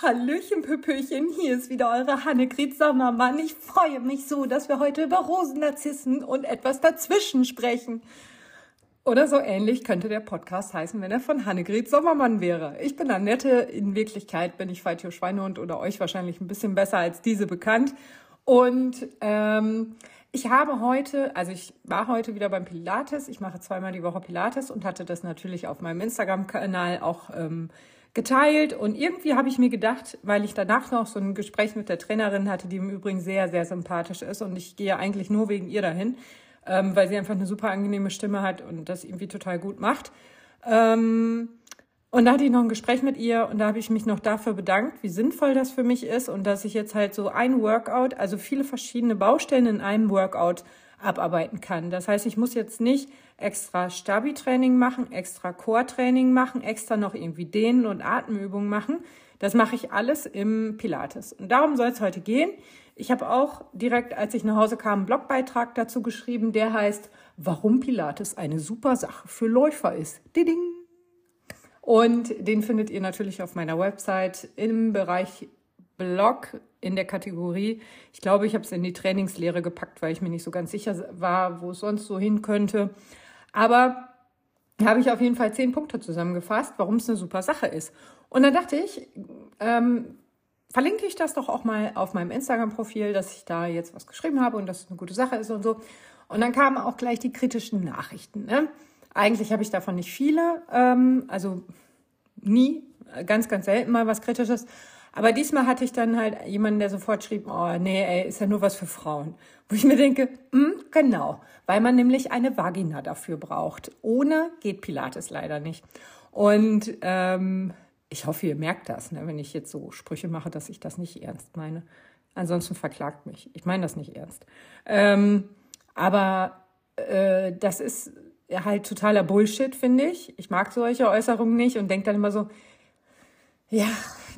Hallöchen, Püppöchen, hier ist wieder eure Hannegret Sommermann. Ich freue mich so, dass wir heute über Rosennarzissen und etwas dazwischen sprechen. Oder so ähnlich könnte der Podcast heißen, wenn er von Hannegret Sommermann wäre. Ich bin Annette, in Wirklichkeit bin ich Feitio Schweinehund oder euch wahrscheinlich ein bisschen besser als diese bekannt. Und ähm, ich habe heute, also ich war heute wieder beim Pilates. Ich mache zweimal die Woche Pilates und hatte das natürlich auf meinem Instagram-Kanal auch ähm, geteilt und irgendwie habe ich mir gedacht, weil ich danach noch so ein Gespräch mit der Trainerin hatte, die im Übrigen sehr, sehr sympathisch ist und ich gehe eigentlich nur wegen ihr dahin, ähm, weil sie einfach eine super angenehme Stimme hat und das irgendwie total gut macht. Ähm, und da hatte ich noch ein Gespräch mit ihr und da habe ich mich noch dafür bedankt, wie sinnvoll das für mich ist und dass ich jetzt halt so ein Workout, also viele verschiedene Baustellen in einem Workout abarbeiten kann. Das heißt, ich muss jetzt nicht extra Stabi-Training machen, extra Core-Training machen, extra noch irgendwie Dehnen und Atemübungen machen. Das mache ich alles im Pilates. Und darum soll es heute gehen. Ich habe auch direkt, als ich nach Hause kam, einen Blogbeitrag dazu geschrieben, der heißt, warum Pilates eine super Sache für Läufer ist. Diding. Und den findet ihr natürlich auf meiner Website im Bereich Blog in der Kategorie. Ich glaube, ich habe es in die Trainingslehre gepackt, weil ich mir nicht so ganz sicher war, wo es sonst so hin könnte. Aber da habe ich auf jeden Fall zehn Punkte zusammengefasst, warum es eine super Sache ist. Und dann dachte ich, ähm, verlinke ich das doch auch mal auf meinem Instagram-Profil, dass ich da jetzt was geschrieben habe und dass es eine gute Sache ist und so. Und dann kamen auch gleich die kritischen Nachrichten. Ne? Eigentlich habe ich davon nicht viele, ähm, also nie, ganz, ganz selten mal was Kritisches. Aber diesmal hatte ich dann halt jemanden, der sofort schrieb, oh nee, ey, ist ja nur was für Frauen. Wo ich mir denke, hm, genau, weil man nämlich eine Vagina dafür braucht. Ohne geht Pilates leider nicht. Und ähm, ich hoffe, ihr merkt das, ne, wenn ich jetzt so Sprüche mache, dass ich das nicht ernst meine. Ansonsten verklagt mich. Ich meine das nicht ernst. Ähm, aber äh, das ist halt totaler Bullshit, finde ich. Ich mag solche Äußerungen nicht und denke dann immer so, ja,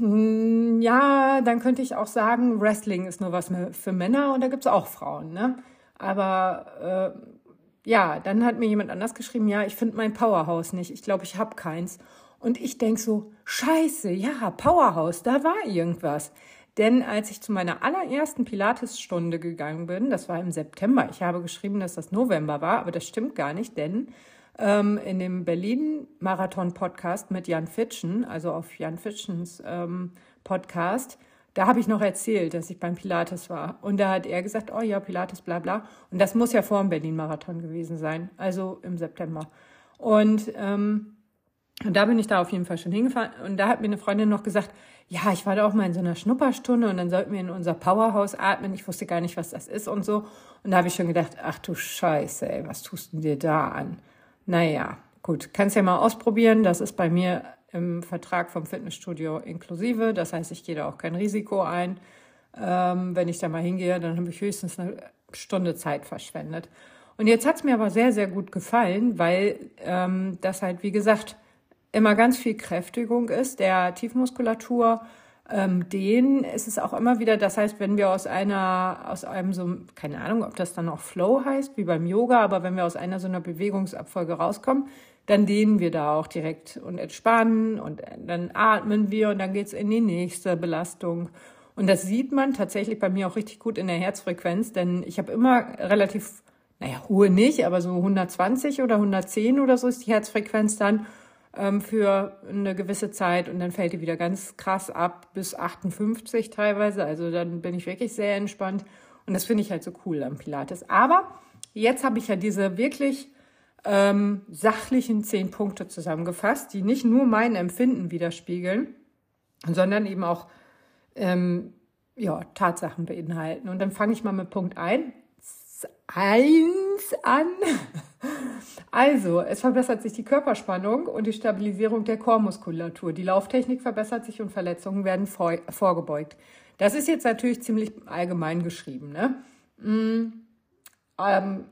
ja, dann könnte ich auch sagen, Wrestling ist nur was für Männer und da gibt's auch Frauen, ne? Aber äh, ja, dann hat mir jemand anders geschrieben, ja, ich finde mein Powerhouse nicht. Ich glaube, ich habe keins. Und ich denk so, scheiße, ja, Powerhouse, da war irgendwas. Denn als ich zu meiner allerersten Pilatesstunde gegangen bin, das war im September, ich habe geschrieben, dass das November war, aber das stimmt gar nicht, denn ähm, in dem Berlin-Marathon-Podcast mit Jan Fitschen, also auf Jan Fitschens ähm, Podcast, da habe ich noch erzählt, dass ich beim Pilates war. Und da hat er gesagt, oh ja, Pilates, bla bla. Und das muss ja vor dem Berlin-Marathon gewesen sein, also im September. Und, ähm, und da bin ich da auf jeden Fall schon hingefahren. Und da hat mir eine Freundin noch gesagt, ja, ich war da auch mal in so einer Schnupperstunde und dann sollten wir in unser Powerhouse atmen. Ich wusste gar nicht, was das ist und so. Und da habe ich schon gedacht, ach du Scheiße, ey, was tust du dir da an? Naja, gut, kannst ja mal ausprobieren. Das ist bei mir im Vertrag vom Fitnessstudio inklusive. Das heißt, ich gehe da auch kein Risiko ein. Ähm, wenn ich da mal hingehe, dann habe ich höchstens eine Stunde Zeit verschwendet. Und jetzt hat es mir aber sehr, sehr gut gefallen, weil ähm, das halt, wie gesagt, immer ganz viel Kräftigung ist der Tiefmuskulatur ähm, den ist es auch immer wieder, das heißt, wenn wir aus einer, aus einem so, keine Ahnung, ob das dann auch Flow heißt, wie beim Yoga, aber wenn wir aus einer so einer Bewegungsabfolge rauskommen, dann dehnen wir da auch direkt und entspannen und dann atmen wir und dann geht's in die nächste Belastung. Und das sieht man tatsächlich bei mir auch richtig gut in der Herzfrequenz, denn ich habe immer relativ, naja, hohe nicht, aber so 120 oder 110 oder so ist die Herzfrequenz dann ähm, für eine gewisse Zeit und dann fällt die wieder ganz krass ab bis 58 teilweise. Also dann bin ich wirklich sehr entspannt und das finde ich halt so cool am Pilates. Aber jetzt habe ich ja diese wirklich ähm, sachlichen zehn Punkte zusammengefasst, die nicht nur mein Empfinden widerspiegeln, sondern eben auch ähm, ja, Tatsachen beinhalten. Und dann fange ich mal mit Punkt ein, eins an. Also, es verbessert sich die Körperspannung und die Stabilisierung der Chormuskulatur. Die Lauftechnik verbessert sich und Verletzungen werden vor, vorgebeugt. Das ist jetzt natürlich ziemlich allgemein geschrieben. Ne? Mm, ähm,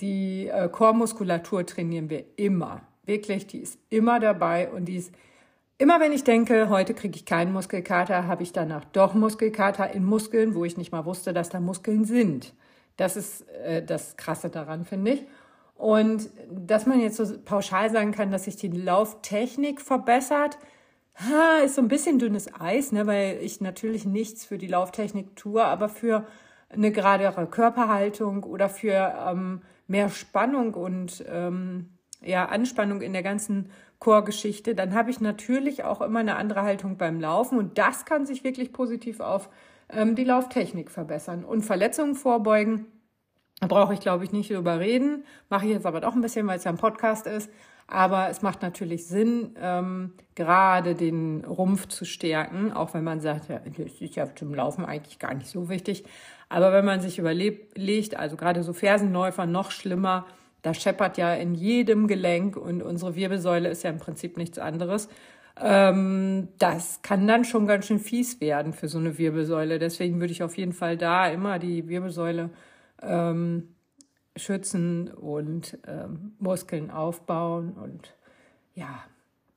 die äh, Chormuskulatur trainieren wir immer. Wirklich, die ist immer dabei und die ist immer, wenn ich denke, heute kriege ich keinen Muskelkater, habe ich danach doch Muskelkater in Muskeln, wo ich nicht mal wusste, dass da Muskeln sind. Das ist äh, das Krasse daran, finde ich. Und dass man jetzt so pauschal sagen kann, dass sich die Lauftechnik verbessert, ha, ist so ein bisschen dünnes Eis, ne, weil ich natürlich nichts für die Lauftechnik tue, aber für eine geradere Körperhaltung oder für ähm, mehr Spannung und ähm, ja, Anspannung in der ganzen Chorgeschichte, dann habe ich natürlich auch immer eine andere Haltung beim Laufen und das kann sich wirklich positiv auf ähm, die Lauftechnik verbessern und Verletzungen vorbeugen. Da brauche ich, glaube ich, nicht drüber reden. Mache ich jetzt aber doch ein bisschen, weil es ja ein Podcast ist. Aber es macht natürlich Sinn, ähm, gerade den Rumpf zu stärken, auch wenn man sagt, ja, das ist ja zum Laufen eigentlich gar nicht so wichtig. Aber wenn man sich überlegt, also gerade so Fersenläufer noch schlimmer, da scheppert ja in jedem Gelenk und unsere Wirbelsäule ist ja im Prinzip nichts anderes. Ähm, das kann dann schon ganz schön fies werden für so eine Wirbelsäule. Deswegen würde ich auf jeden Fall da immer die Wirbelsäule ähm, schützen und ähm, Muskeln aufbauen. Und ja,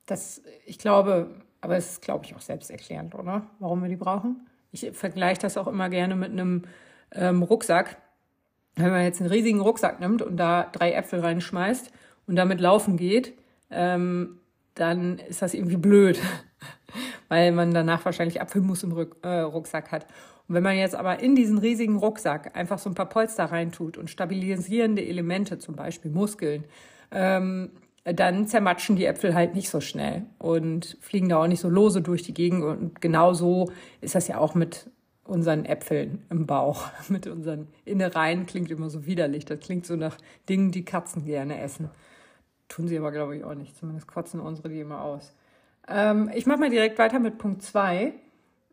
das, ich glaube, aber es ist, glaube ich, auch selbsterklärend, oder? Warum wir die brauchen. Ich vergleiche das auch immer gerne mit einem ähm, Rucksack. Wenn man jetzt einen riesigen Rucksack nimmt und da drei Äpfel reinschmeißt und damit laufen geht, ähm, dann ist das irgendwie blöd, weil man danach wahrscheinlich Apfelmus im Ruck, äh, Rucksack hat. Und wenn man jetzt aber in diesen riesigen Rucksack einfach so ein paar Polster reintut und stabilisierende Elemente, zum Beispiel Muskeln, ähm, dann zermatschen die Äpfel halt nicht so schnell und fliegen da auch nicht so lose durch die Gegend. Und genau so ist das ja auch mit unseren Äpfeln im Bauch, mit unseren Innereien. Klingt immer so widerlich. Das klingt so nach Dingen, die Katzen gerne essen. Tun sie aber, glaube ich, auch nicht. Zumindest kotzen unsere die immer aus. Ähm, ich mache mal direkt weiter mit Punkt 2.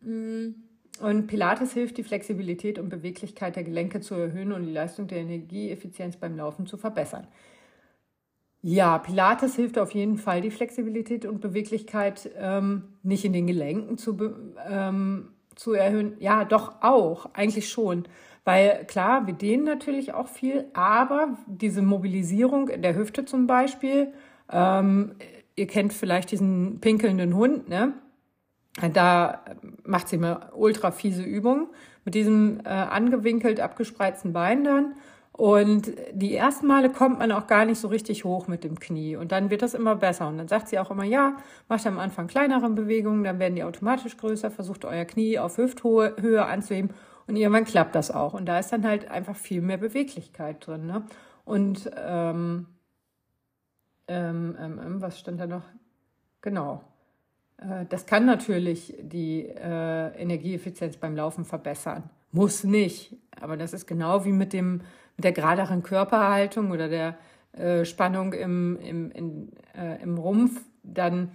Und Pilates hilft, die Flexibilität und Beweglichkeit der Gelenke zu erhöhen und die Leistung der Energieeffizienz beim Laufen zu verbessern. Ja, Pilates hilft auf jeden Fall, die Flexibilität und Beweglichkeit ähm, nicht in den Gelenken zu, ähm, zu erhöhen. Ja, doch auch, eigentlich schon. Weil klar, wir dehnen natürlich auch viel, aber diese Mobilisierung in der Hüfte zum Beispiel, ähm, ihr kennt vielleicht diesen pinkelnden Hund, ne? Da macht sie immer ultra fiese Übungen mit diesem äh, angewinkelt abgespreizten Bein dann. Und die ersten Male kommt man auch gar nicht so richtig hoch mit dem Knie. Und dann wird das immer besser. Und dann sagt sie auch immer, ja, macht am Anfang kleinere Bewegungen, dann werden die automatisch größer, versucht euer Knie auf Hüfthöhe Höhe anzuheben. Und irgendwann klappt das auch. Und da ist dann halt einfach viel mehr Beweglichkeit drin. Ne? Und ähm, ähm, ähm, ähm was stand da noch? Genau. Äh, das kann natürlich die äh, Energieeffizienz beim Laufen verbessern. Muss nicht. Aber das ist genau wie mit, dem, mit der geraderen Körperhaltung oder der äh, Spannung im, im, in, äh, im Rumpf. Dann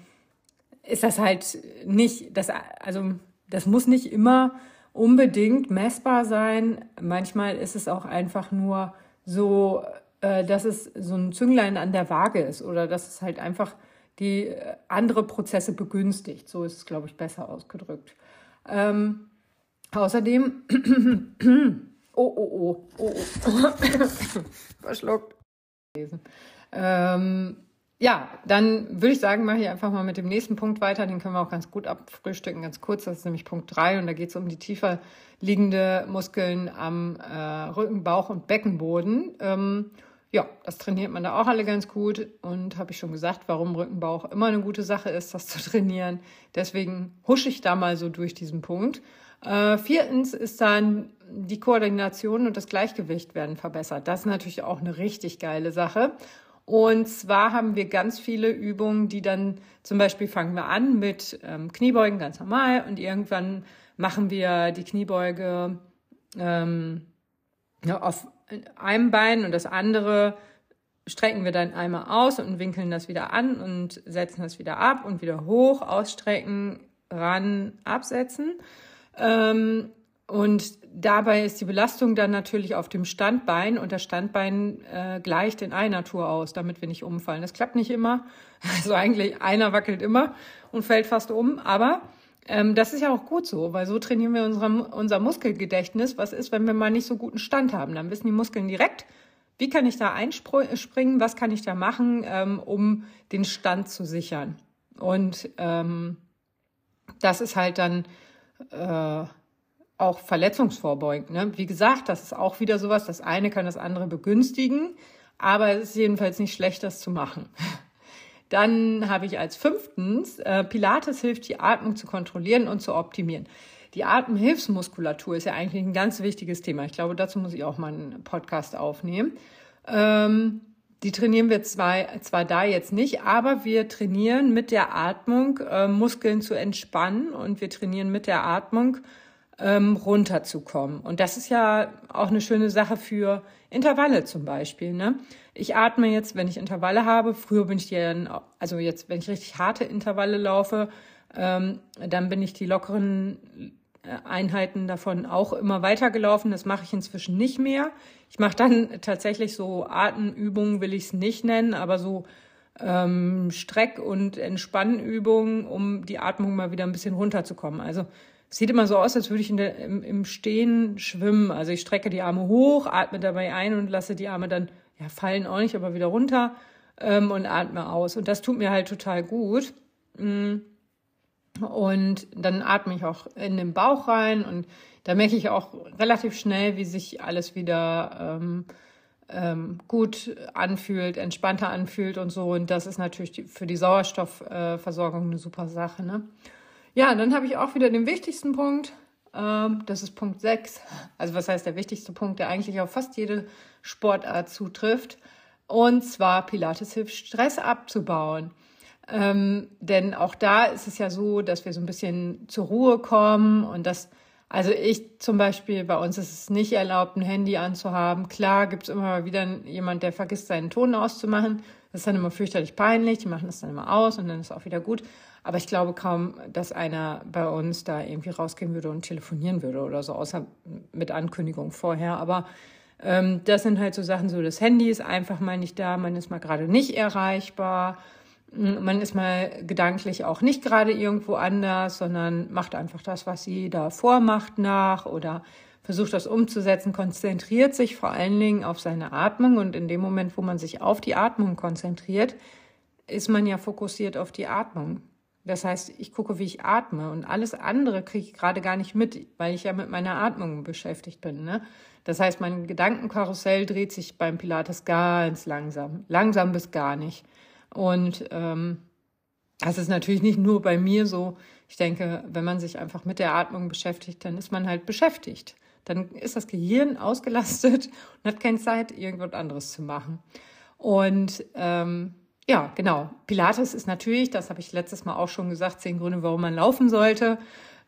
ist das halt nicht, das, also das muss nicht immer unbedingt messbar sein. Manchmal ist es auch einfach nur so, äh, dass es so ein Zünglein an der Waage ist oder dass es halt einfach die äh, andere Prozesse begünstigt. So ist es, glaube ich, besser ausgedrückt. Ähm, außerdem, oh, oh, oh, oh, oh. verschluckt. Ähm, ja, dann würde ich sagen, mache ich einfach mal mit dem nächsten Punkt weiter. Den können wir auch ganz gut abfrühstücken, ganz kurz. Das ist nämlich Punkt drei und da geht es um die tiefer liegende Muskeln am äh, Rücken, Bauch und Beckenboden. Ähm, ja, das trainiert man da auch alle ganz gut und habe ich schon gesagt, warum Rückenbauch immer eine gute Sache ist, das zu trainieren. Deswegen husche ich da mal so durch diesen Punkt. Äh, viertens ist dann die Koordination und das Gleichgewicht werden verbessert. Das ist natürlich auch eine richtig geile Sache. Und zwar haben wir ganz viele Übungen, die dann zum Beispiel fangen wir an mit ähm, Kniebeugen ganz normal und irgendwann machen wir die Kniebeuge ähm, ja, auf einem Bein und das andere strecken wir dann einmal aus und winkeln das wieder an und setzen das wieder ab und wieder hoch, ausstrecken, ran, absetzen. Ähm, und dabei ist die Belastung dann natürlich auf dem Standbein und das Standbein äh, gleicht in einer Tour aus, damit wir nicht umfallen. Das klappt nicht immer. Also eigentlich einer wackelt immer und fällt fast um, aber ähm, das ist ja auch gut so, weil so trainieren wir unser, unser Muskelgedächtnis. Was ist, wenn wir mal nicht so guten Stand haben? Dann wissen die Muskeln direkt, wie kann ich da einspringen, was kann ich da machen, ähm, um den Stand zu sichern. Und ähm, das ist halt dann äh, auch verletzungsvorbeugend. Ne? Wie gesagt, das ist auch wieder sowas, das eine kann das andere begünstigen, aber es ist jedenfalls nicht schlecht, das zu machen. Dann habe ich als fünftens, äh, Pilates hilft, die Atmung zu kontrollieren und zu optimieren. Die Atemhilfsmuskulatur ist ja eigentlich ein ganz wichtiges Thema. Ich glaube, dazu muss ich auch mal einen Podcast aufnehmen. Ähm, die trainieren wir zwar, zwar da jetzt nicht, aber wir trainieren mit der Atmung äh, Muskeln zu entspannen und wir trainieren mit der Atmung ähm, runterzukommen. Und das ist ja auch eine schöne Sache für Intervalle zum Beispiel. Ne? Ich atme jetzt, wenn ich Intervalle habe. Früher bin ich die, also jetzt, wenn ich richtig harte Intervalle laufe, ähm, dann bin ich die lockeren Einheiten davon auch immer weitergelaufen. Das mache ich inzwischen nicht mehr. Ich mache dann tatsächlich so Atemübungen, will ich es nicht nennen, aber so ähm, Streck- und Entspannübungen, um die Atmung mal wieder ein bisschen runterzukommen. Also sieht immer so aus, als würde ich der, im, im Stehen schwimmen. Also ich strecke die Arme hoch, atme dabei ein und lasse die Arme dann, ja, fallen auch nicht, aber wieder runter ähm, und atme aus. Und das tut mir halt total gut. Mhm. Und dann atme ich auch in den Bauch rein und da merke ich auch relativ schnell, wie sich alles wieder ähm, ähm, gut anfühlt, entspannter anfühlt und so. Und das ist natürlich für die Sauerstoffversorgung äh, eine super Sache. Ne? Ja, dann habe ich auch wieder den wichtigsten Punkt. Ähm, das ist Punkt 6. Also was heißt der wichtigste Punkt, der eigentlich auf fast jede Sportart zutrifft. Und zwar Pilates hilft, Stress abzubauen. Ähm, denn auch da ist es ja so, dass wir so ein bisschen zur Ruhe kommen und das, also ich zum Beispiel, bei uns ist es nicht erlaubt, ein Handy anzuhaben. Klar gibt es immer wieder jemand, der vergisst, seinen Ton auszumachen. Das ist dann immer fürchterlich peinlich. Die machen das dann immer aus und dann ist auch wieder gut. Aber ich glaube kaum, dass einer bei uns da irgendwie rausgehen würde und telefonieren würde oder so, außer mit Ankündigung vorher. Aber ähm, das sind halt so Sachen, so das Handy ist einfach mal nicht da, man ist mal gerade nicht erreichbar. Man ist mal gedanklich auch nicht gerade irgendwo anders, sondern macht einfach das, was sie da vormacht nach oder versucht das umzusetzen, konzentriert sich vor allen Dingen auf seine Atmung und in dem Moment, wo man sich auf die Atmung konzentriert, ist man ja fokussiert auf die Atmung. Das heißt, ich gucke, wie ich atme und alles andere kriege ich gerade gar nicht mit, weil ich ja mit meiner Atmung beschäftigt bin. Ne? Das heißt, mein Gedankenkarussell dreht sich beim Pilates ganz langsam, langsam bis gar nicht. Und ähm, das ist natürlich nicht nur bei mir so. Ich denke, wenn man sich einfach mit der Atmung beschäftigt, dann ist man halt beschäftigt. Dann ist das Gehirn ausgelastet und hat keine Zeit, irgendwas anderes zu machen. Und ähm, ja, genau. Pilates ist natürlich, das habe ich letztes Mal auch schon gesagt, zehn Gründe, warum man laufen sollte.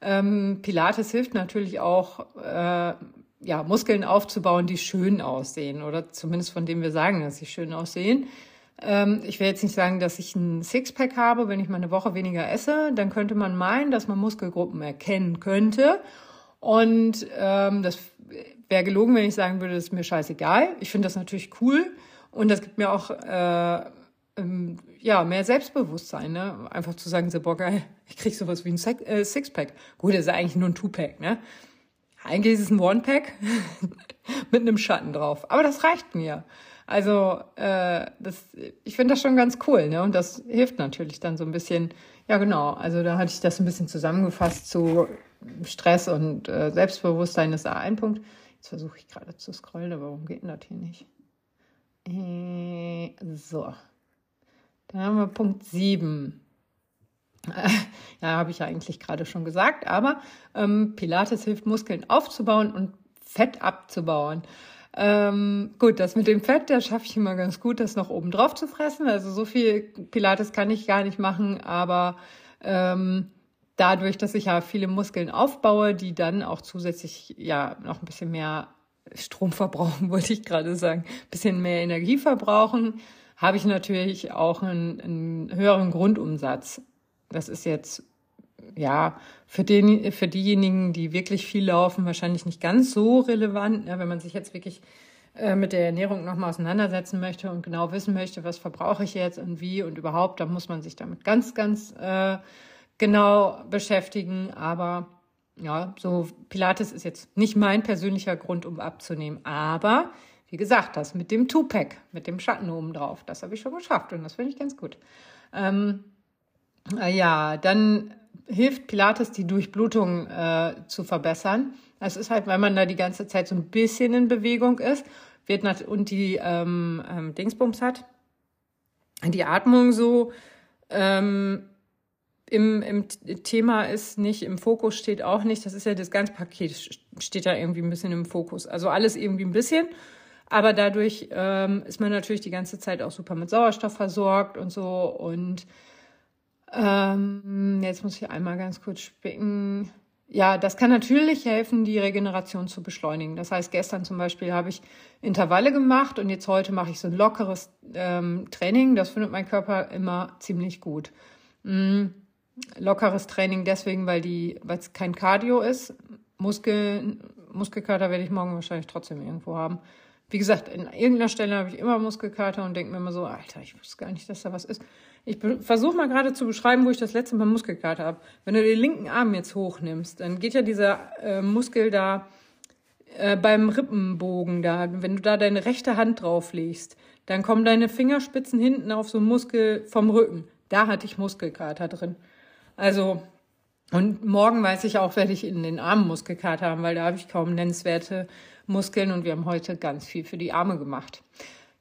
Ähm, Pilates hilft natürlich auch, äh, ja, Muskeln aufzubauen, die schön aussehen oder zumindest von denen wir sagen, dass sie schön aussehen. Ähm, ich will jetzt nicht sagen, dass ich ein Sixpack habe, wenn ich mal eine Woche weniger esse. Dann könnte man meinen, dass man Muskelgruppen erkennen könnte. Und ähm, das wäre gelogen, wenn ich sagen würde, das ist mir scheißegal. Ich finde das natürlich cool und das gibt mir auch äh, ähm, ja mehr Selbstbewusstsein, ne? Einfach zu sagen, so boah geil, ich krieg sowas wie ein Sex äh, Sixpack. Gut, das ist eigentlich nur ein Two-Pack, ne? Eigentlich ist es ein One-Pack mit einem Schatten drauf, aber das reicht mir. Also äh, das, ich finde das schon ganz cool, ne? Und das hilft natürlich dann so ein bisschen. Ja, genau. Also da hatte ich das ein bisschen zusammengefasst zu Stress und äh, Selbstbewusstsein ist da ein Punkt. Jetzt versuche ich gerade zu scrollen, aber warum geht denn das hier nicht? Äh, so. Dann haben wir Punkt 7. ja, habe ich ja eigentlich gerade schon gesagt, aber ähm, Pilates hilft Muskeln aufzubauen und Fett abzubauen. Ähm, gut, das mit dem Fett, da schaffe ich immer ganz gut, das noch oben drauf zu fressen. Also so viel Pilates kann ich gar nicht machen, aber ähm, dadurch, dass ich ja viele Muskeln aufbaue, die dann auch zusätzlich ja noch ein bisschen mehr Strom verbrauchen, wollte ich gerade sagen, ein bisschen mehr Energie verbrauchen, habe ich natürlich auch einen, einen höheren Grundumsatz. Das ist jetzt ja, für, den, für diejenigen, die wirklich viel laufen, wahrscheinlich nicht ganz so relevant. Ja, wenn man sich jetzt wirklich äh, mit der Ernährung nochmal auseinandersetzen möchte und genau wissen möchte, was verbrauche ich jetzt und wie und überhaupt, dann muss man sich damit ganz, ganz äh, genau beschäftigen. Aber ja, so Pilates ist jetzt nicht mein persönlicher Grund, um abzunehmen. Aber wie gesagt, das mit dem Two-Pack, mit dem Schatten oben drauf, das habe ich schon geschafft und das finde ich ganz gut. Ähm, äh, ja, dann hilft Pilates, die Durchblutung äh, zu verbessern. Das ist halt, weil man da die ganze Zeit so ein bisschen in Bewegung ist wird und die ähm, ähm, Dingsbums hat, die Atmung so ähm, im, im Thema ist nicht, im Fokus steht auch nicht, das ist ja das ganze Paket, steht da irgendwie ein bisschen im Fokus. Also alles irgendwie ein bisschen, aber dadurch ähm, ist man natürlich die ganze Zeit auch super mit Sauerstoff versorgt und so. Und ähm, jetzt muss ich einmal ganz kurz spicken. Ja, das kann natürlich helfen, die Regeneration zu beschleunigen. Das heißt, gestern zum Beispiel habe ich Intervalle gemacht und jetzt heute mache ich so ein lockeres ähm, Training. Das findet mein Körper immer ziemlich gut. Mhm lockeres Training deswegen, weil es kein Cardio ist. Muskel, Muskelkater werde ich morgen wahrscheinlich trotzdem irgendwo haben. Wie gesagt, in irgendeiner Stelle habe ich immer Muskelkater und denke mir immer so, Alter, ich wusste gar nicht, dass da was ist. Ich versuche mal gerade zu beschreiben, wo ich das letzte Mal Muskelkater habe. Wenn du den linken Arm jetzt hochnimmst, dann geht ja dieser äh, Muskel da äh, beim Rippenbogen da, wenn du da deine rechte Hand drauflegst, dann kommen deine Fingerspitzen hinten auf so einen Muskel vom Rücken. Da hatte ich Muskelkater drin. Also, und morgen weiß ich auch, werde ich in den Armen Muskelkater haben, weil da habe ich kaum nennenswerte Muskeln und wir haben heute ganz viel für die Arme gemacht.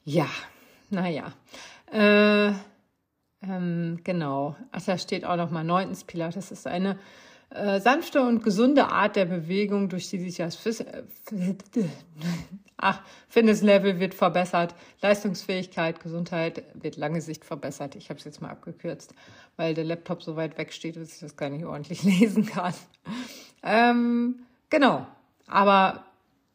Ja, naja. Äh, ähm, genau. Ach, da steht auch noch mal neuntens Pilates ist eine äh, sanfte und gesunde Art der Bewegung, durch die sich das Fis Ach, Fitnesslevel wird verbessert, Leistungsfähigkeit, Gesundheit wird lange Sicht verbessert. Ich habe es jetzt mal abgekürzt, weil der Laptop so weit weg steht, dass ich das gar nicht ordentlich lesen kann. Ähm, genau, aber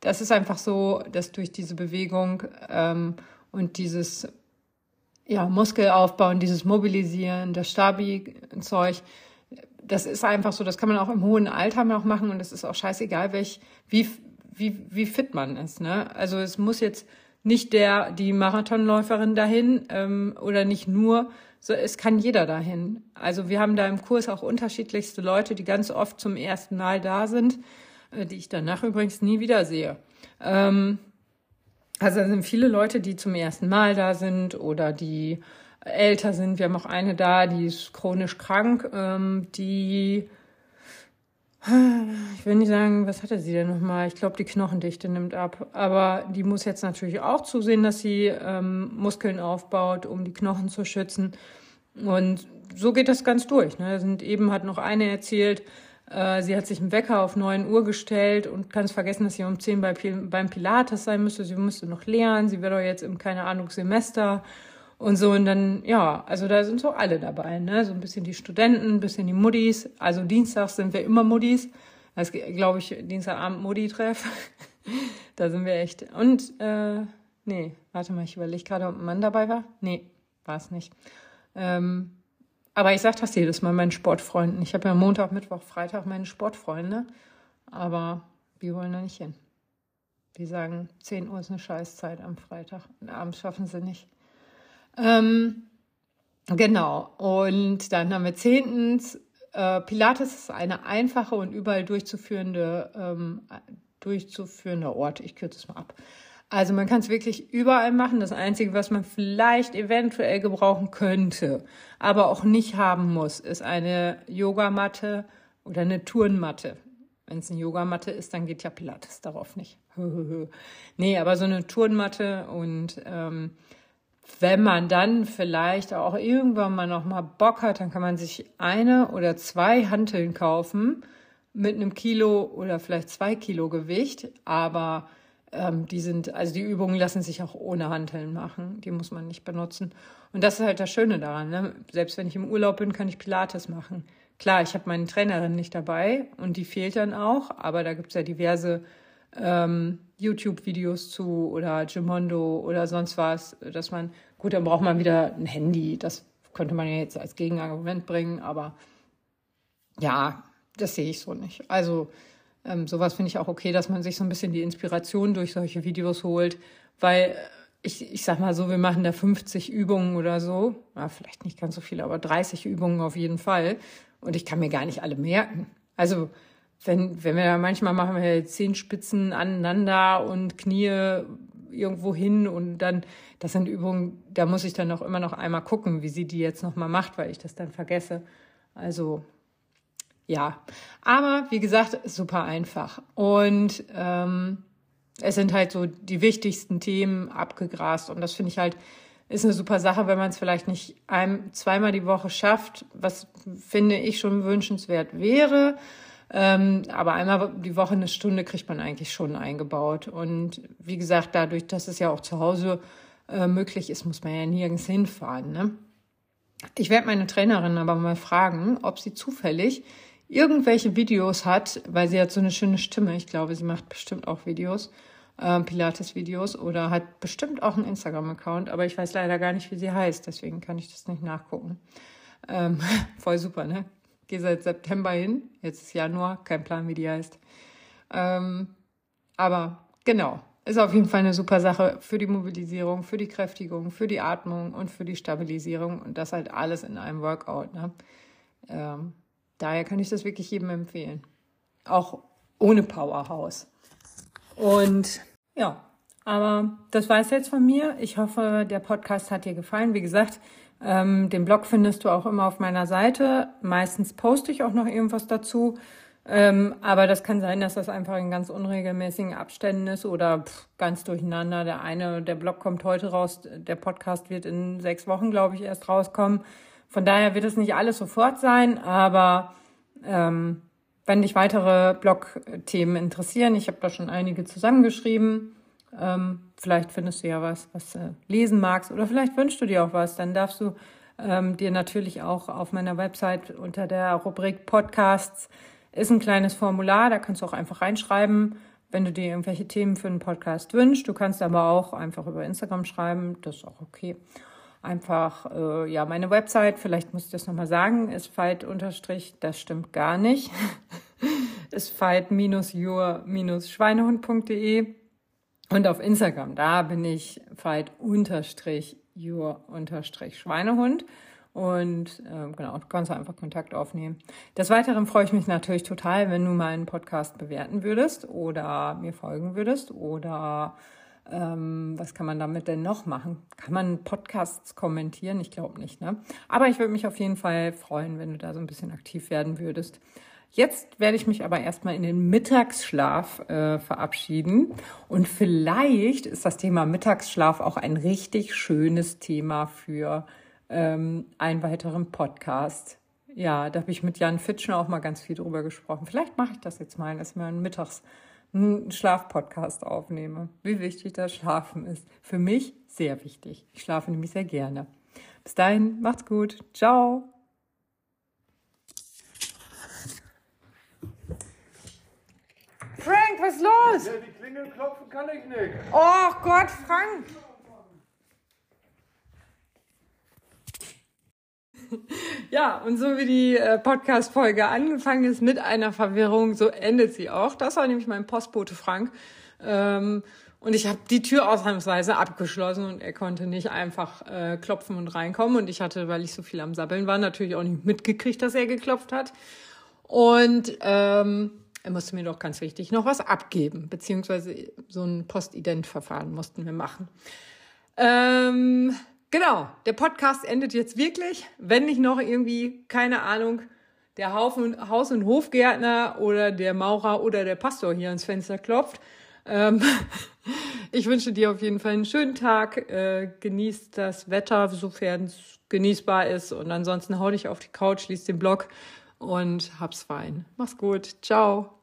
das ist einfach so, dass durch diese Bewegung ähm, und dieses ja, Muskelaufbauen, dieses Mobilisieren, das Stabi-Zeug, das ist einfach so, das kann man auch im hohen Alter noch machen und es ist auch scheißegal, welch, wie, wie, wie fit man ist. Ne? Also es muss jetzt nicht der, die Marathonläuferin dahin ähm, oder nicht nur, so, es kann jeder dahin. Also wir haben da im Kurs auch unterschiedlichste Leute, die ganz oft zum ersten Mal da sind, die ich danach übrigens nie wieder sehe. Ähm, also sind viele Leute, die zum ersten Mal da sind oder die älter sind. Wir haben auch eine da, die ist chronisch krank, ähm, die ich will nicht sagen, was hatte sie denn nochmal? Ich glaube, die Knochendichte nimmt ab. Aber die muss jetzt natürlich auch zusehen, dass sie ähm, Muskeln aufbaut, um die Knochen zu schützen. Und so geht das ganz durch. Ne? Sind eben hat noch eine erzählt, äh, sie hat sich einen Wecker auf 9 Uhr gestellt und es vergessen, dass sie um 10 bei, beim Pilates sein müsste. Sie müsste noch lernen. Sie wäre doch jetzt im, keine Ahnung, Semester und so, und dann, ja, also da sind so alle dabei, ne? So ein bisschen die Studenten, ein bisschen die Muddis. Also Dienstags sind wir immer Muddis. Das glaube ich, Dienstagabend Muddi-Treff. da sind wir echt. Und, äh, nee, warte mal, ich überlege gerade, ob ein Mann dabei war. Nee, war es nicht. Ähm, aber ich sage das jedes Mal meinen Sportfreunden. Ich habe ja Montag, Mittwoch, Freitag meine Sportfreunde. Aber die wollen da nicht hin. Die sagen, 10 Uhr ist eine Scheißzeit am Freitag. Und abends schaffen sie nicht. Ähm, genau. Und dann haben wir zehntens, äh, Pilates ist eine einfache und überall durchzuführende, ähm, durchzuführende Ort. Ich kürze es mal ab. Also man kann es wirklich überall machen. Das Einzige, was man vielleicht eventuell gebrauchen könnte, aber auch nicht haben muss, ist eine Yogamatte oder eine Turnmatte. Wenn es eine Yogamatte ist, dann geht ja Pilates darauf nicht. nee, aber so eine Turnmatte und ähm, wenn man dann vielleicht auch irgendwann mal noch mal Bock hat, dann kann man sich eine oder zwei Hanteln kaufen mit einem Kilo oder vielleicht zwei Kilo Gewicht. Aber ähm, die sind, also die Übungen lassen sich auch ohne Hanteln machen. Die muss man nicht benutzen. Und das ist halt das Schöne daran. Ne? Selbst wenn ich im Urlaub bin, kann ich Pilates machen. Klar, ich habe meine Trainerin nicht dabei und die fehlt dann auch, aber da gibt's ja diverse ähm, YouTube-Videos zu oder Gimondo oder sonst was, dass man, gut, dann braucht man wieder ein Handy. Das könnte man ja jetzt als Gegenargument bringen, aber ja, das sehe ich so nicht. Also ähm, sowas finde ich auch okay, dass man sich so ein bisschen die Inspiration durch solche Videos holt, weil ich, ich sag mal so, wir machen da 50 Übungen oder so, ja, vielleicht nicht ganz so viele, aber 30 Übungen auf jeden Fall und ich kann mir gar nicht alle merken. Also wenn, wenn wir da manchmal machen wir Zehenspitzen aneinander und Knie irgendwo hin und dann, das sind Übungen, da muss ich dann auch immer noch einmal gucken, wie sie die jetzt nochmal macht, weil ich das dann vergesse. Also ja, aber wie gesagt, super einfach. Und ähm, es sind halt so die wichtigsten Themen abgegrast und das finde ich halt ist eine super Sache, wenn man es vielleicht nicht ein, zweimal die Woche schafft, was finde ich schon wünschenswert wäre. Ähm, aber einmal die Woche eine Stunde kriegt man eigentlich schon eingebaut. Und wie gesagt, dadurch, dass es ja auch zu Hause äh, möglich ist, muss man ja nirgends hinfahren. Ne? Ich werde meine Trainerin aber mal fragen, ob sie zufällig irgendwelche Videos hat, weil sie hat so eine schöne Stimme. Ich glaube, sie macht bestimmt auch Videos, äh, Pilates-Videos oder hat bestimmt auch einen Instagram-Account, aber ich weiß leider gar nicht, wie sie heißt, deswegen kann ich das nicht nachgucken. Ähm, voll super, ne? Gehe seit September hin, jetzt ist Januar, kein Plan, wie die heißt. Ähm, aber genau, ist auf jeden Fall eine super Sache für die Mobilisierung, für die Kräftigung, für die Atmung und für die Stabilisierung und das halt alles in einem Workout. Ne? Ähm, daher kann ich das wirklich jedem empfehlen. Auch ohne Powerhouse. Und ja, aber das war es jetzt von mir. Ich hoffe, der Podcast hat dir gefallen. Wie gesagt, ähm, den Blog findest du auch immer auf meiner Seite. Meistens poste ich auch noch irgendwas dazu. Ähm, aber das kann sein, dass das einfach in ganz unregelmäßigen Abständen ist oder pff, ganz durcheinander. Der eine, der Blog kommt heute raus, der Podcast wird in sechs Wochen, glaube ich, erst rauskommen. Von daher wird es nicht alles sofort sein, aber ähm, wenn dich weitere Blog-Themen interessieren, ich habe da schon einige zusammengeschrieben. Ähm, vielleicht findest du ja was, was du lesen magst oder vielleicht wünschst du dir auch was, dann darfst du ähm, dir natürlich auch auf meiner Website unter der Rubrik Podcasts ist ein kleines Formular, da kannst du auch einfach reinschreiben, wenn du dir irgendwelche Themen für einen Podcast wünschst. Du kannst aber auch einfach über Instagram schreiben, das ist auch okay. Einfach, äh, ja, meine Website, vielleicht muss ich das nochmal sagen, ist fight unterstrich, das stimmt gar nicht, ist fight-your-schweinehund.de und auf Instagram, da bin ich fight unterstrich your unterstrich Schweinehund. Und äh, genau, du kannst einfach Kontakt aufnehmen. Des Weiteren freue ich mich natürlich total, wenn du meinen Podcast bewerten würdest oder mir folgen würdest oder ähm, was kann man damit denn noch machen? Kann man Podcasts kommentieren? Ich glaube nicht, ne? Aber ich würde mich auf jeden Fall freuen, wenn du da so ein bisschen aktiv werden würdest. Jetzt werde ich mich aber erstmal in den Mittagsschlaf äh, verabschieden. Und vielleicht ist das Thema Mittagsschlaf auch ein richtig schönes Thema für ähm, einen weiteren Podcast. Ja, da habe ich mit Jan Fitschner auch mal ganz viel drüber gesprochen. Vielleicht mache ich das jetzt mal, dass mir einen Mittags einen Schlafpodcast aufnehme. Wie wichtig das Schlafen ist. Für mich sehr wichtig. Ich schlafe nämlich sehr gerne. Bis dahin, macht's gut. Ciao. Frank, was ist los? Ja, die Klingel klopfen kann ich nicht. Oh Gott, Frank. Ja, und so wie die äh, Podcast-Folge angefangen ist mit einer Verwirrung, so endet sie auch. Das war nämlich mein Postbote Frank. Ähm, und ich habe die Tür ausnahmsweise abgeschlossen und er konnte nicht einfach äh, klopfen und reinkommen. Und ich hatte, weil ich so viel am Sabbeln war, natürlich auch nicht mitgekriegt, dass er geklopft hat. Und ähm, er musste mir doch ganz wichtig noch was abgeben, beziehungsweise so ein Postident-Verfahren mussten wir machen. Ähm, Genau, der Podcast endet jetzt wirklich, wenn nicht noch irgendwie, keine Ahnung, der Haufen, Haus- und Hofgärtner oder der Maurer oder der Pastor hier ans Fenster klopft. Ähm, ich wünsche dir auf jeden Fall einen schönen Tag. Äh, genießt das Wetter, sofern es genießbar ist. Und ansonsten hau dich auf die Couch, lies den Blog und hab's fein. Mach's gut. Ciao.